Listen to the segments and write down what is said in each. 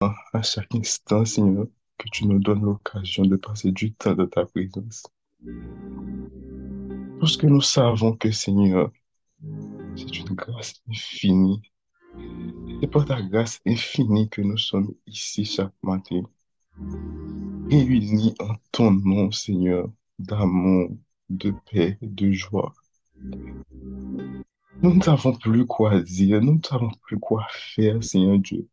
à chaque instant, Seigneur, que tu nous donnes l'occasion de passer du temps dans ta présence. Parce que nous savons que, Seigneur, c'est une grâce infinie. C'est par ta grâce infinie que nous sommes ici chaque matin, réunis en ton nom, Seigneur, d'amour, de paix, de joie. Nous ne savons plus quoi dire, nous ne savons plus quoi faire, Seigneur Dieu.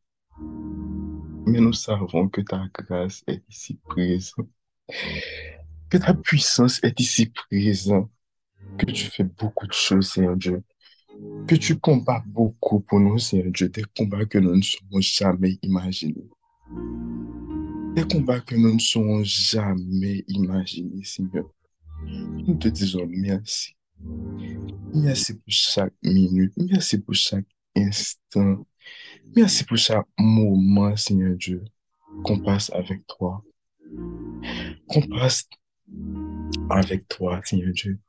Mais nous savons que ta grâce est ici présente, que ta puissance est ici présente, que tu fais beaucoup de choses, Seigneur Dieu, que tu combats beaucoup pour nous, Seigneur Dieu, des combats que nous ne saurons jamais imaginer. Des combats que nous ne saurons jamais imaginer, Seigneur. Nous te disons merci. Merci pour chaque minute. Merci pour chaque instant. Merci pour chaque moment, Seigneur Dieu, qu'on passe avec toi. Qu'on passe avec toi, Seigneur Dieu.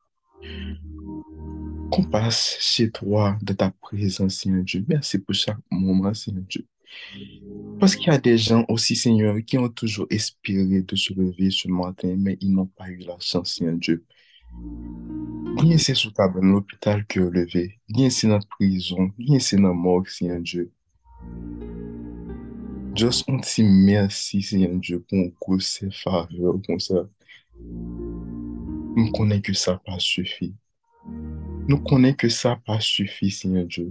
Qu'on passe chez toi de ta présence, Seigneur Dieu. Merci pour chaque moment, Seigneur Dieu. Parce qu'il y a des gens aussi, Seigneur, qui ont toujours espéré de se lever ce matin, mais ils n'ont pas eu la chance, Seigneur Dieu. Bien c'est sous ta bonne l'hôpital que levé. Bien c'est dans la prison. Bien c'est dans la mort, Seigneur Dieu. Just un ti mersi se yon Dje pou an kou se fave ou kon sa. Nou konen ke sa pa sufi. Nou konen ke sa pa sufi se yon Dje.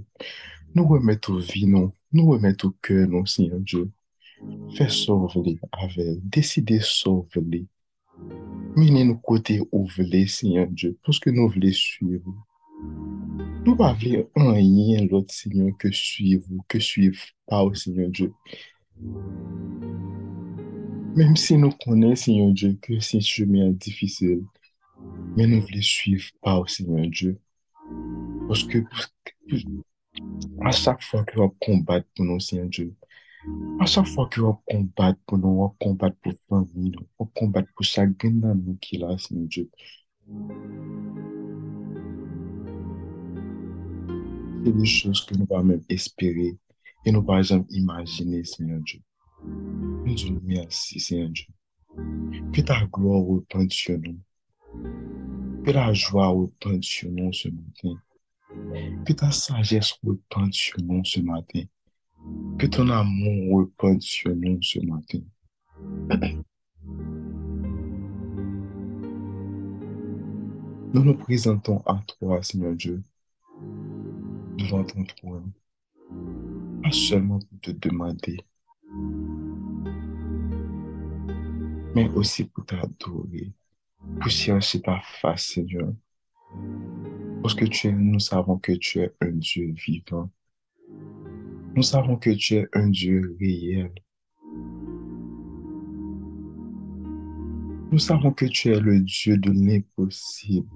Nou remet ou vi nou, nou remet ou kè nou se yon Dje. Fè sov li avè, deside sov li. Mene nou kote ou vle se yon Dje, pwoske nou vle suivi. Nou pa vle an yin lot sinyon ke suiv ou ke suiv pa ou sinyon Diyo. Mem si nou konen sinyon Diyo ke se cheme an difisil, men nou vle suiv pa ou sinyon Diyo. Poske a chak fwa ki wap kombat pou nou sinyon Diyo, a chak fwa ki wap kombat pou nou, wap kombat pou fwa mi, wap kombat pou chak gen nan nou ki la sinyon Diyo. Des choses que nous pas même espérer et nous pas jamais imaginer, Seigneur Dieu. Nous disons merci, Seigneur Dieu. Que ta gloire repente sur nous. Que la joie repente sur nous ce matin. Que ta sagesse repente sur nous ce matin. Que ton amour repente sur nous ce matin. Nous nous présentons à toi, Seigneur Dieu, devant ton trône, pas seulement pour te demander, mais aussi pour t'adorer, pour chercher ta face, Seigneur. Parce que tu es, nous savons que tu es un Dieu vivant. Nous savons que tu es un Dieu réel. Nous savons que tu es le Dieu de l'impossible.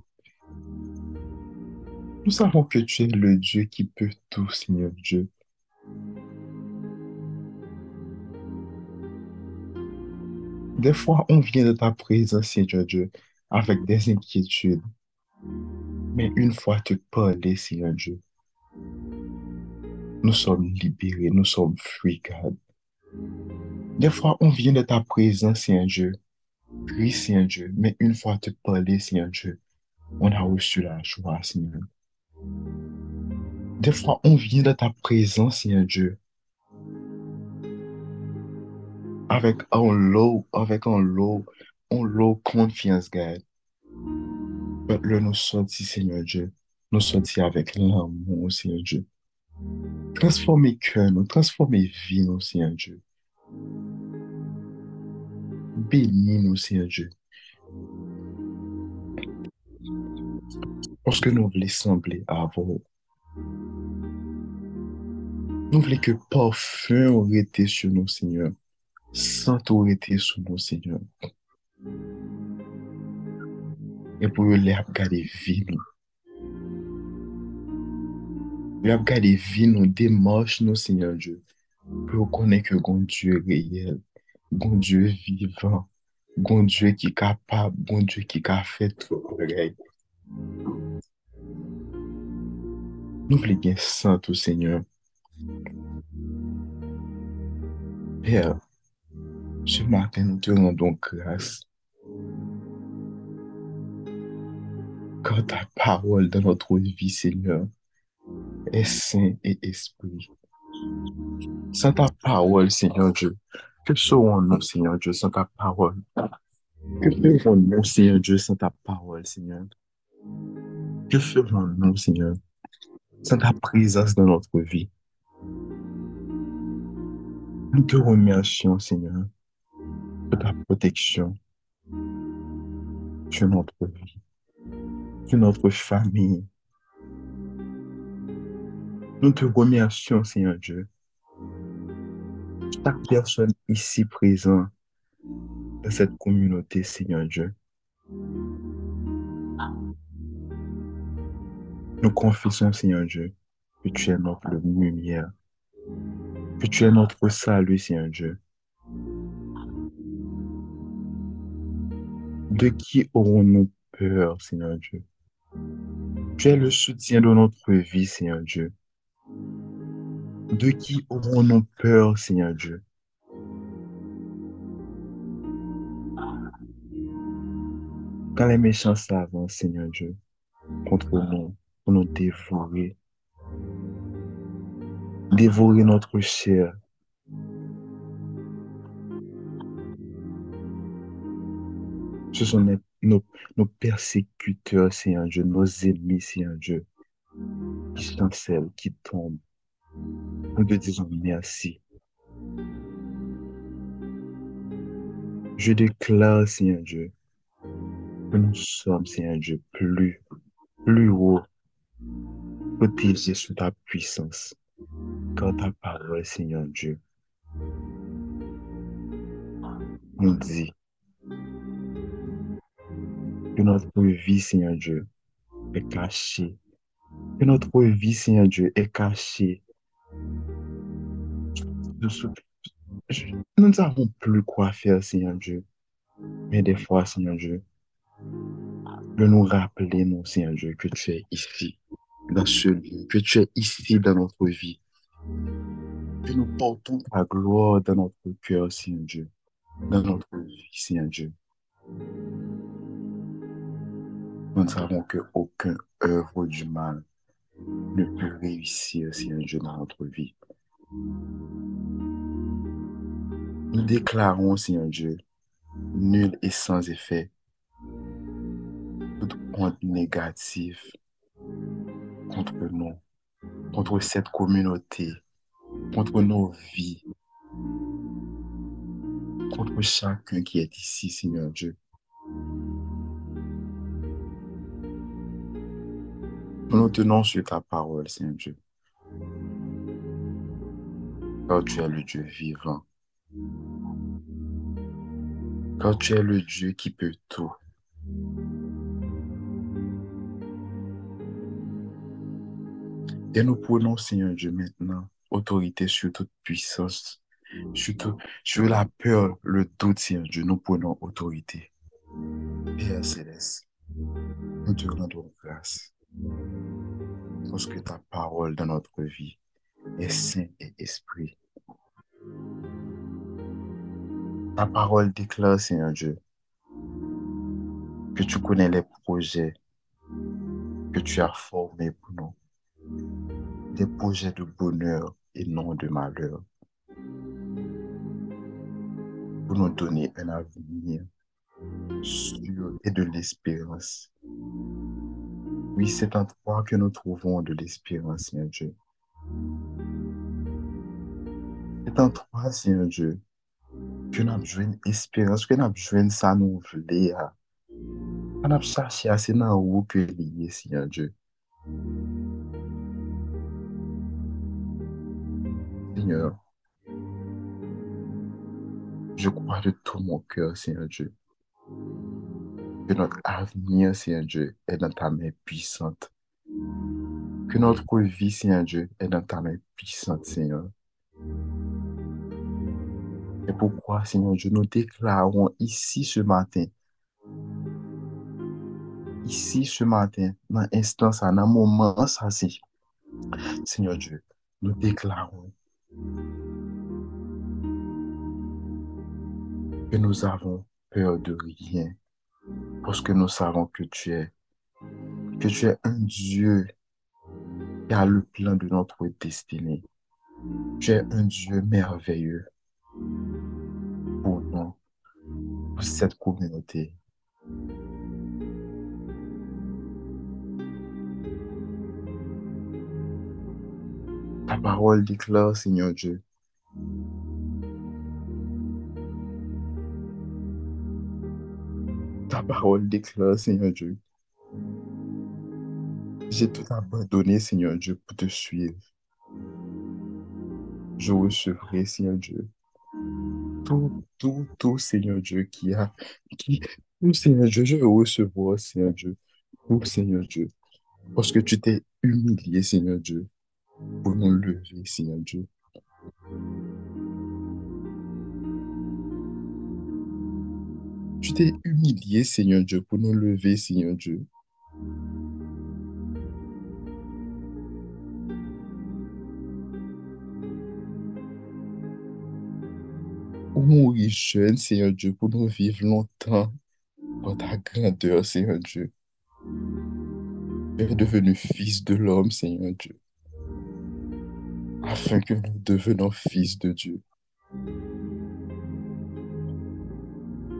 Nous savons que tu es le Dieu qui peut tout, Seigneur Dieu. Des fois, on vient de ta présence, Seigneur Dieu, avec des inquiétudes. Mais une fois te parler, Seigneur Dieu, nous sommes libérés, nous sommes free. Des fois, on vient de ta présence, Seigneur Dieu. Oui, Seigneur Dieu, mais une fois te parler, Seigneur Dieu, on a reçu la joie, Seigneur. Des fois, on vient de ta présence, Seigneur Dieu, avec un low, avec un low, un low confiance, God. Là, nous sortis, Seigneur Dieu, nous sortis avec l'amour, Seigneur Dieu. Transformer cœur, nous, transformer vie, Seigneur Dieu. Bénis-nous, Seigneur Dieu. Parce que nous voulons sembler à. Nous voulons que parfum aurait été sur nous, Seigneur. Saint aurait été sur nous, Seigneur. Et pour les regarder vie, nous. Les regarder vie, nous, démarche nous, Seigneur Dieu. Pour connaître que bon Dieu réel, bon Dieu vivant, bon Dieu qui est capable, bon Dieu qui a fait tout pareil. Nous bien saint au Seigneur. Père, ce matin, nous te rendons grâce car ta parole dans notre vie, Seigneur, est saint et esprit. Sans ta parole, Seigneur Dieu, que serons-nous, Seigneur Dieu, sans ta parole? Que ferons-nous, Seigneur Dieu, sans ta parole, Seigneur? Que ferons-nous, Seigneur, sans ta présence dans notre vie? Nous te remercions, Seigneur, de ta protection sur notre vie, sur notre famille. Nous te remercions, Seigneur Dieu, chaque personne ici présente dans cette communauté, Seigneur Dieu. Nous confessons, Seigneur Dieu, que tu es notre lumière, que tu es notre salut, Seigneur Dieu. De qui aurons-nous peur, Seigneur Dieu? Tu es le soutien de notre vie, Seigneur Dieu. De qui aurons-nous peur, Seigneur Dieu? Quand les méchants s'avancent, Seigneur Dieu, contre nous, pour nous dévorer, dévorer notre chair. Ce sont nos, nos, nos persécuteurs, Seigneur Dieu, nos ennemis, Seigneur Dieu, qui chancellent, qui tombent. Nous te disons merci. Je déclare, Seigneur Dieu, que nous sommes, Seigneur Dieu, plus, plus haut, protégés sous ta puissance, car ta parole, Seigneur Dieu, nous dit que notre vie, Seigneur Dieu, est cachée, que notre vie, Seigneur Dieu, est cachée. Nous ne savons plus quoi faire, Seigneur Dieu. Mais des fois, Seigneur Dieu, de nous rappeler, non, Seigneur Dieu, que tu es ici, dans ce lieu, que tu es ici dans notre vie, que nous portons ta gloire dans notre cœur, Seigneur Dieu, dans notre vie, Seigneur Dieu. Nous savons que aucun œuvre du mal ne peut réussir, Seigneur Dieu, dans notre vie. Nous déclarons, Seigneur Dieu, nul et sans effet, toute honte négative contre nous, contre cette communauté, contre nos vies, contre chacun qui est ici, Seigneur Dieu. Nous nous tenons sur ta parole, Seigneur Dieu. Car tu es le Dieu vivant. Car tu es le Dieu qui peut tout. Et nous prenons, Seigneur Dieu, maintenant autorité sur toute puissance, sur, tout- sur la peur, le doute, Seigneur Dieu. Nous prenons autorité. Père céleste, nous te rendons grâce parce que ta parole dans notre vie est saint et esprit. Ta parole déclare, Seigneur Dieu, que tu connais les projets que tu as formés pour nous. Des projets de bonheur et non de malheur. Pour nous donner un avenir sûr et de l'espérance. Oui, c'est en toi que nous trouvons de l'espérance, Seigneur Dieu. C'est en toi, Seigneur Dieu, que nous avons espérance, que nous avons ça nous voulait. On a cherché dans où que lié, Seigneur Dieu. Seigneur, je crois de tout mon cœur, Seigneur Dieu, que notre avenir, Seigneur Dieu, est dans ta main puissante. Que notre vie, Seigneur Dieu, est dans ta main puissante, Seigneur. Et pourquoi, Seigneur Dieu, nous déclarons ici ce matin, ici ce matin, dans l'instant, dans le moment, ça, Seigneur Dieu, nous déclarons que nous avons peur de rien, parce que nous savons que tu es, que tu es un Dieu qui a le plan de notre destinée. Tu es un Dieu merveilleux pour nous, pour cette communauté. Ta parole déclare, Seigneur Dieu, ta parole déclare, Seigneur Dieu, j'ai tout abandonné, Seigneur Dieu, pour te suivre. Je recevrai, Seigneur Dieu, tout, tout, tout, Seigneur Dieu, qui a, qui, Seigneur Dieu, je veux recevoir, Seigneur Dieu, tout, Seigneur Dieu, parce que tu t'es humilié, Seigneur Dieu, pour nous lever, Seigneur Dieu. Tu t'es humilié, Seigneur Dieu, pour nous lever, Seigneur Dieu. Pour mourir jeune, Seigneur Dieu, pour nous vivre longtemps dans ta grandeur, Seigneur Dieu. Tu es devenu fils de l'homme, Seigneur Dieu, afin que nous devenions fils de Dieu.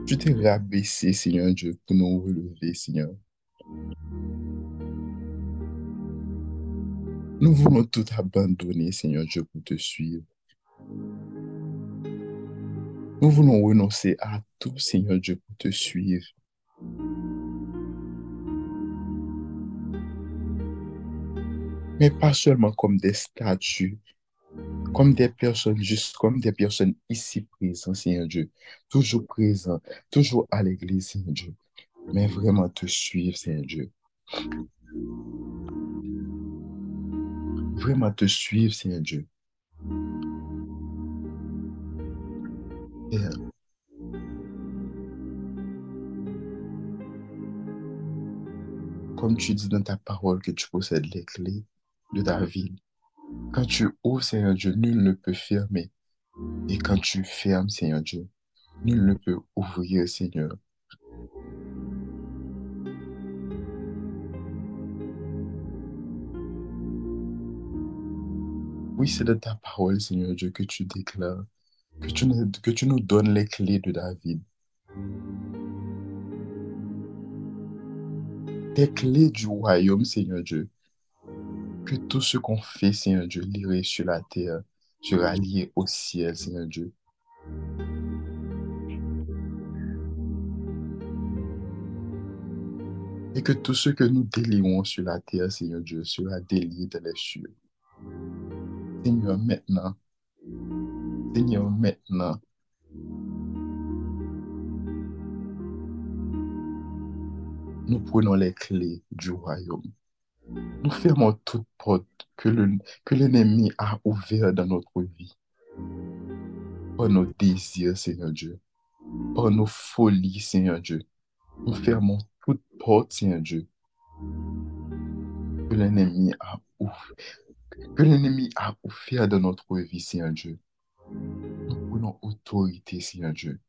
Tu t'es rabaissé, Seigneur Dieu, pour nous relever, Seigneur. Nous voulons tout abandonner, Seigneur Dieu, pour te suivre. Nous voulons renoncer à tout, Seigneur Dieu, pour te suivre. Mais pas seulement comme des statues, comme des personnes, juste comme des personnes ici présentes, Seigneur Dieu, toujours présents, toujours à l'église, Seigneur Dieu, mais vraiment te suivre, Seigneur Dieu. Vraiment te suivre, Seigneur Dieu. Comme tu dis dans ta parole que tu possèdes les clés de ta vie, quand tu ouvres, Seigneur Dieu, nul ne peut fermer. Et quand tu fermes, Seigneur Dieu, nul ne peut ouvrir, Seigneur. Oui, c'est de ta parole, Seigneur Dieu, que tu déclares, que tu, nous, que tu nous donnes les clés de David. Tes clés du royaume, Seigneur Dieu. Que tout ce qu'on fait, Seigneur Dieu, lié sur la terre, sera lié au ciel, Seigneur Dieu. Et que tout ce que nous délierons sur la terre, Seigneur Dieu, sera délié dans les cieux. Seigneur, maintenant, Seigneur, maintenant, nous prenons les clés du royaume. Nous fermons toute porte que l'ennemi le, a ouverte dans notre vie. Par nos désirs, Seigneur Dieu. Par nos folies, Seigneur Dieu. Nous fermons toute porte, Seigneur Dieu. Que l'ennemi a ouvert. Que l'ennemi a ouvert dans notre vie, Seigneur Dieu. Nous prenons autorité, Seigneur Dieu.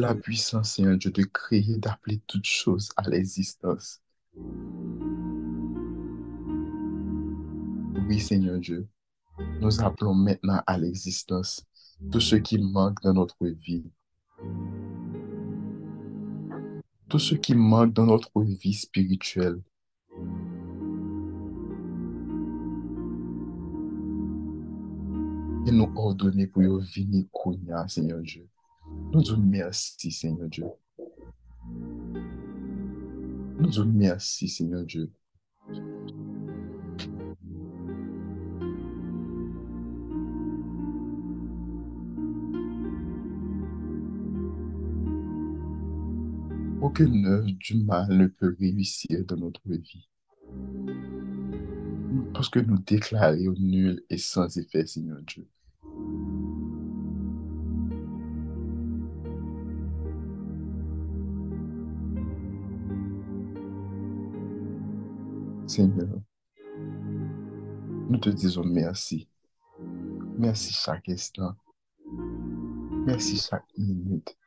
La puissance, Seigneur Dieu, de créer, d'appeler toutes choses à l'existence. Oui, Seigneur Dieu, nous appelons maintenant à l'existence tout ce qui manque dans notre vie. Tout ce qui manque dans notre vie spirituelle. Et nous ordonner pour venir, Seigneur Dieu. Nous disons merci, Seigneur Dieu. Nous disons merci, Seigneur Dieu. Aucune œuvre du mal ne peut réussir dans notre vie. Parce que nous déclarons nul et sans effet, Seigneur Dieu. Seigneur, nous te disons merci. Merci chaque instant. Merci chaque minute.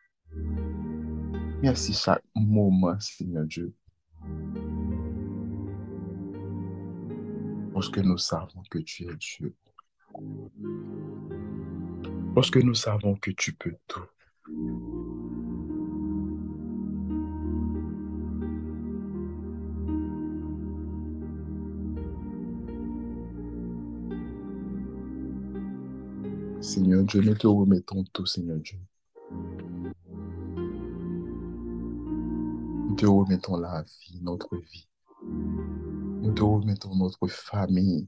Merci chaque moment, Seigneur Dieu. Parce que nous savons que tu es Dieu. Parce que nous savons que tu peux tout. Seigneur Dieu, nous te remettons tout, Seigneur Dieu. Nous te remettons la vie, notre vie. Nous te remettons notre famille.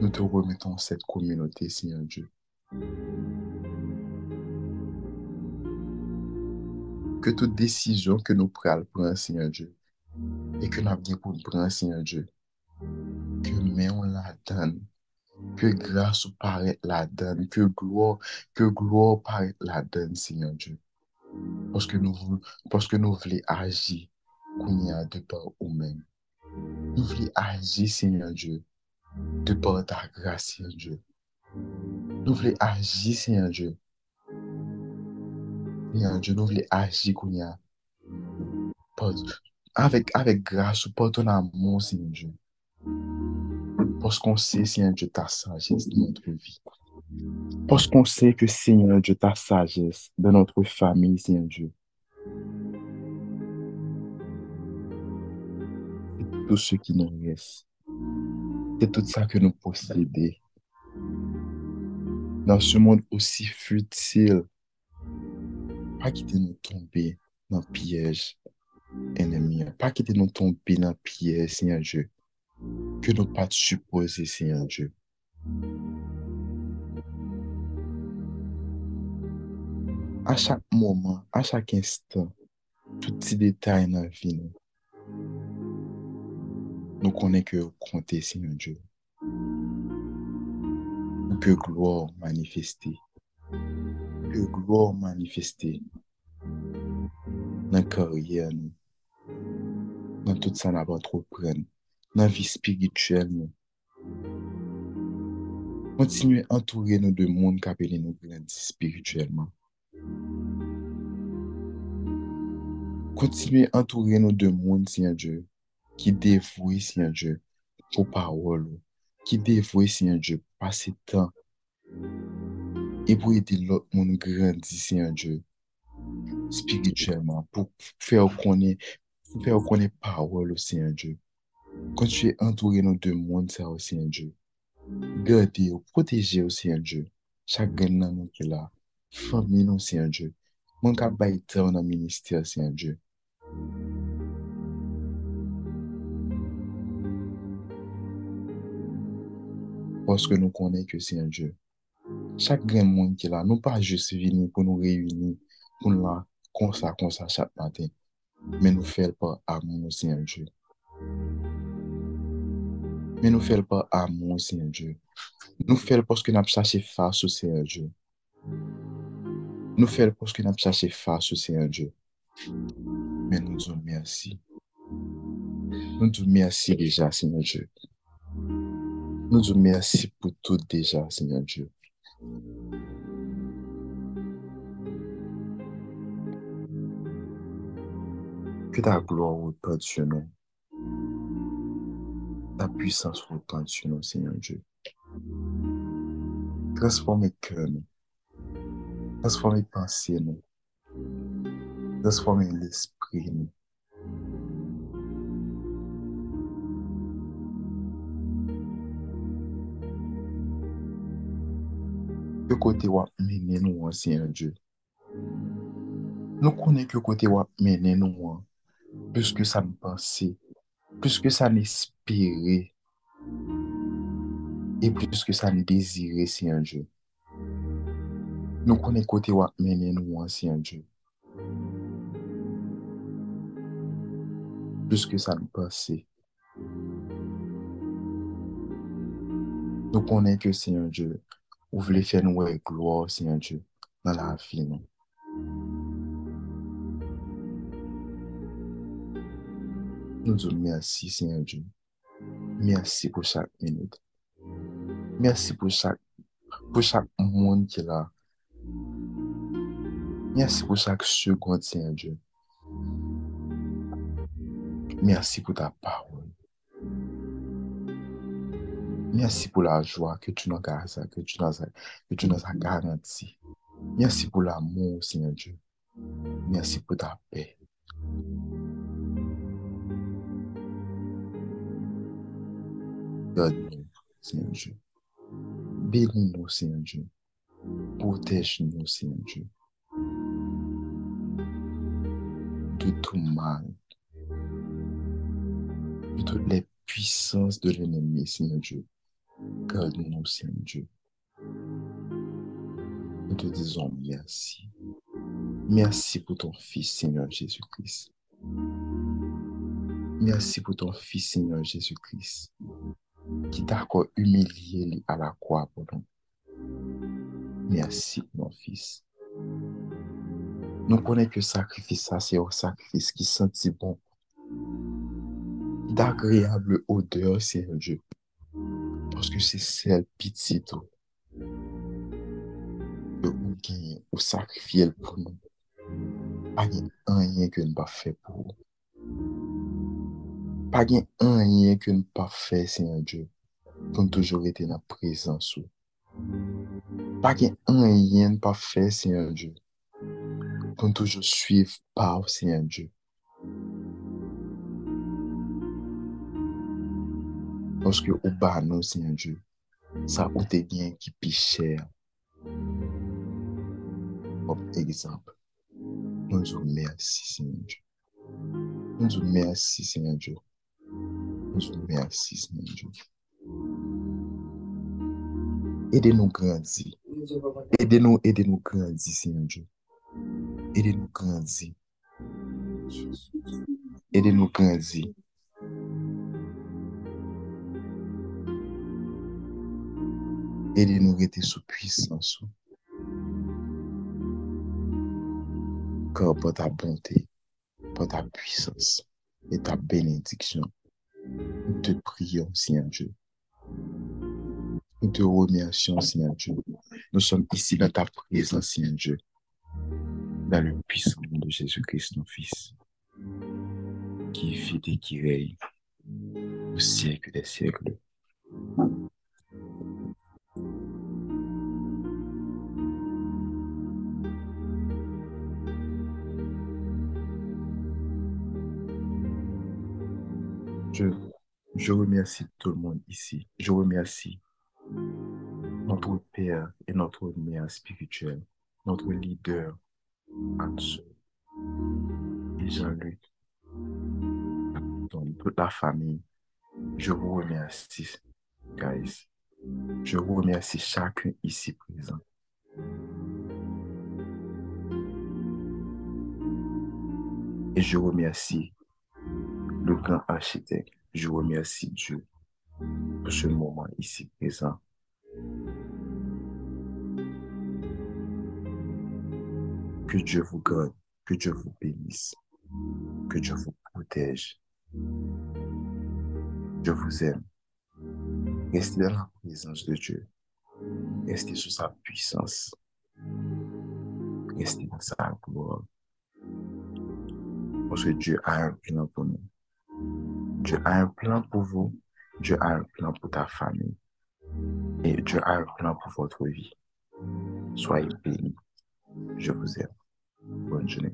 Nous te remettons cette communauté, Seigneur Dieu. Que toute décision que nous prenons, Seigneur Dieu, et que nous avons pour prendre, Seigneur Dieu, que nous la donne que grâce paraît la donne, que gloire, que gloire paraît la donne, Seigneur Dieu. Parce que nous, parce que nous voulons agir qu'on y a de par nous-mêmes. Nous voulons agir, Seigneur Dieu, de par ta grâce, Seigneur Dieu. Nous voulons agir, Seigneur Dieu. Seigneur Dieu, nous voulons agir qu'on y a avec, avec grâce, par ton amour, Seigneur Dieu. Parce qu'on sait, Seigneur Dieu, ta sagesse dans notre vie. Parce qu'on sait que, Seigneur Dieu, ta sagesse dans notre famille, Seigneur Dieu. C'est tout ce qui nous reste. C'est tout ça que nous possédons. Dans ce monde aussi futile, pas quitter nous tomber dans le piège ennemi. Pas quitter nous tomber dans le piège, Seigneur Dieu que nous pas supposer, Seigneur Dieu. A chak mouman, a chak instan, touti detay nan vi nou, nou konen ke ou konte, Seigneur Dieu. Ou ke gloor manifesti. Ou ke gloor manifesti nan karyer nou. Nan tout sa naban tro pren nou. nan vi spirituel nou. Kontinue antoure nou de moun kapele nou grandi spirituelman. Kontinue antoure nou de moun, Seigneur Dieu, ki devoui, Seigneur Dieu, pou parol ou, ki devoui, Seigneur Dieu, pou pase tan, e pou edi lot moun grandi, Seigneur Dieu, spirituelman, pou fè ou konen, pou fè ou konen parol ou, Seigneur Dieu, Quand tu es entouré dans deux mondes, ça aussi un Dieu. Garder ou protéger aussi un Dieu. Chaque gagnant nous qui est là. Famille nous c'est un Dieu. Mon cap dans le ministère c'est un Dieu. Paske nou konen ke se yon Diyo. Chak gen moun ki la, nou pa jese vini pou nou reyuni, pou nou la konsa konsa chak maten, men nou fel pa amon nou se yon Diyo. Men nou fel pa amon, Seigneur Diyo. Nou fel poske nap chache fasyo, Seigneur Diyo. Nou fel poske nap chache fasyo, Seigneur Diyo. Men nou djou mersi. Nou djou mersi deja, Seigneur Diyo. Nou djou mersi pou tout deja, Seigneur Diyo. Que ta gloa ou pa Diyo men. Ta puissance reprend sur nous, Seigneur Dieu. Transformez cœur nous. Transformez pensée nous. Transformez l'esprit nous. Que côté wa mener nous, Seigneur Dieu. Nous connaissons que côté wa mener nous, plus que ça nous pensait plus ke sa n'espere, e plus ke sa n'dezire si an Diyo. Nou konen kote wak menen nou an si an Diyo. Plus ke sa n'pase. Nou konen ke si an Diyo, ou vle fè nou wè gloa si an Diyo nan la vi nou. Nous disons merci, Seigneur Dieu. Merci pour chaque minute. Merci pour chaque, pour chaque monde qui est là. Merci pour chaque seconde, Seigneur Dieu. Merci pour ta parole. Merci pour la joie que tu nous nous as, que tu nous as. Merci pour l'amour, Seigneur Dieu. Merci pour ta paix. Garde-nous, Seigneur Dieu. Bénis-nous, Seigneur Dieu. Protège-nous, Seigneur Dieu. De tout mal. De toutes les puissances de l'ennemi, Seigneur Dieu. Garde-nous, Seigneur Dieu. Nous te disons merci. Merci pour ton Fils, Seigneur Jésus-Christ. Merci pour ton Fils, Seigneur Jésus-Christ, ki dako umilye li ala kwa pou nou. Mersi, mon fils. Nou konen ke sakrifis sa, se yo sakrifis ki senti bon. D'agreable odeur, se yon dieu. Paske se sel piti tou. Yo ou genye, ou sakrifye l pou nou. Pa gen anyen ke nou pa fe pou. Pa gen anyen ke nou pa fe, se yon dieu. pou nou toujou rete nan prezansou. Pa gen an yen pa fe, Seigneur Diyo. Pou nou toujou suiv pa ou, Seigneur Diyo. Lorske ou ba nou, Seigneur Diyo, sa ou te gen ki pi chèr. Pop egzamp, nou zou mersi, Seigneur Diyo. Nou zou mersi, Seigneur Diyo. Nou zou mersi, Seigneur Diyo. Aidez-nous grandir. Aidez-nous, aidez-nous grandir, Seigneur Dieu. Aidez-nous grandir. Aidez-nous grandir. Aidez-nous rester sous puissance. Car par ta bonté, par ta puissance et ta bénédiction, nous te prions, Seigneur Dieu. Nous te remercions, Seigneur Dieu. Nous sommes ici dans ta présence, Seigneur Dieu. Dans le puissant nom de Jésus-Christ, ton Fils, qui vit et qui règne au siècle des siècles. Je, je remercie tout le monde ici. Je remercie notre Père et notre Mère spirituelle, notre leader, Anso et Jean-Luc, toute la famille. Je vous remercie, guys. Je vous remercie chacun ici présent. Et je remercie le grand architecte. Je remercie Dieu pour ce moment ici présent. Que Dieu vous garde, que Dieu vous bénisse, que Dieu vous protège. Je vous aime. Restez dans la présence de Dieu. Restez sous sa puissance. Restez dans sa gloire. Parce que Dieu a un plan pour nous. Dieu a un plan pour vous. Dieu a un plan pour ta famille. Et Dieu a un plan pour votre vie. Soyez bénis. Je vous aime. Bonne journée.